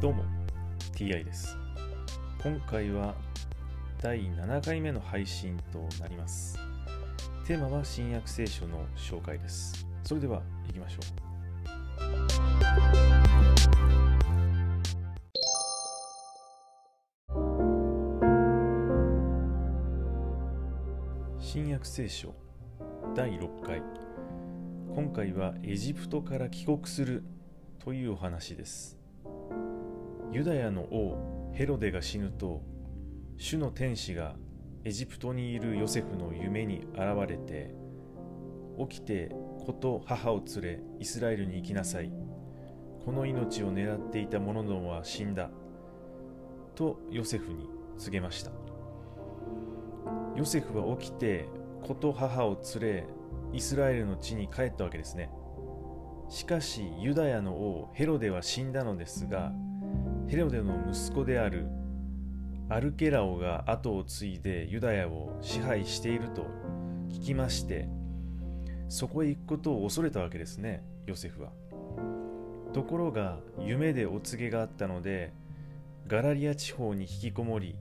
どうも TI です。今回は第7回目の配信となります。テーマは新約聖書の紹介です。それでは行きましょう。新約聖書第6回。今回はエジプトから帰国するというお話です。ユダヤの王ヘロデが死ぬと主の天使がエジプトにいるヨセフの夢に現れて起きて子と母を連れイスラエルに行きなさい。この命を狙っていた者どもは死んだとヨセフに告げました。ヨセフは起きて子と母を連れイスラエルの地に帰ったわけですね。しかしユダヤの王ヘロデは死んだのですがヘロデの息子であるアルケラオが後を継いでユダヤを支配していると聞きましてそこへ行くことを恐れたわけですねヨセフは。ところが夢でお告げがあったのでガラリア地方に引きこもり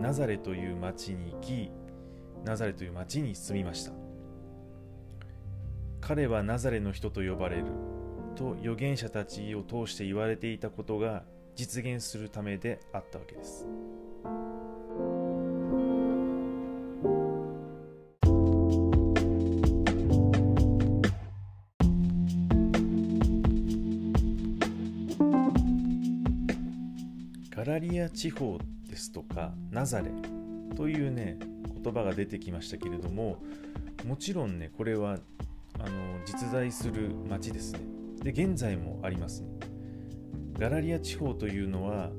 ナザレという町に行きナザレという町に住みました。彼はナザレの人と呼ばれると預言者たちを通して言われていたことが実現するためであったわけです。ガラリア地方ですとかナザレというね言葉が出てきましたけれどももちろんねこれはあの実在する町ですねで現在もありますねガラリア地方というのは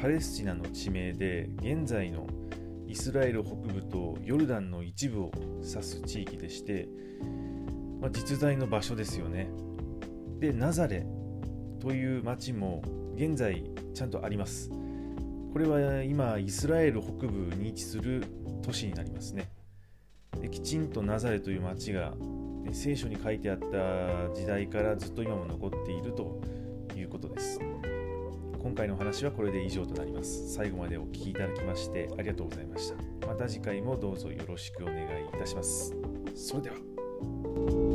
パレスチナの地名で現在のイスラエル北部とヨルダンの一部を指す地域でして、まあ、実在の場所ですよね。でナザレという町も現在ちゃんとあります。これは今イスラエル北部に位置する都市になりますね。できちんとナザレという町が聖書に書いてあった時代からずっと今も残っているということです。今回のお話はこれで以上となります。最後までお聴きいただきましてありがとうございました。また次回もどうぞよろしくお願いいたします。それでは。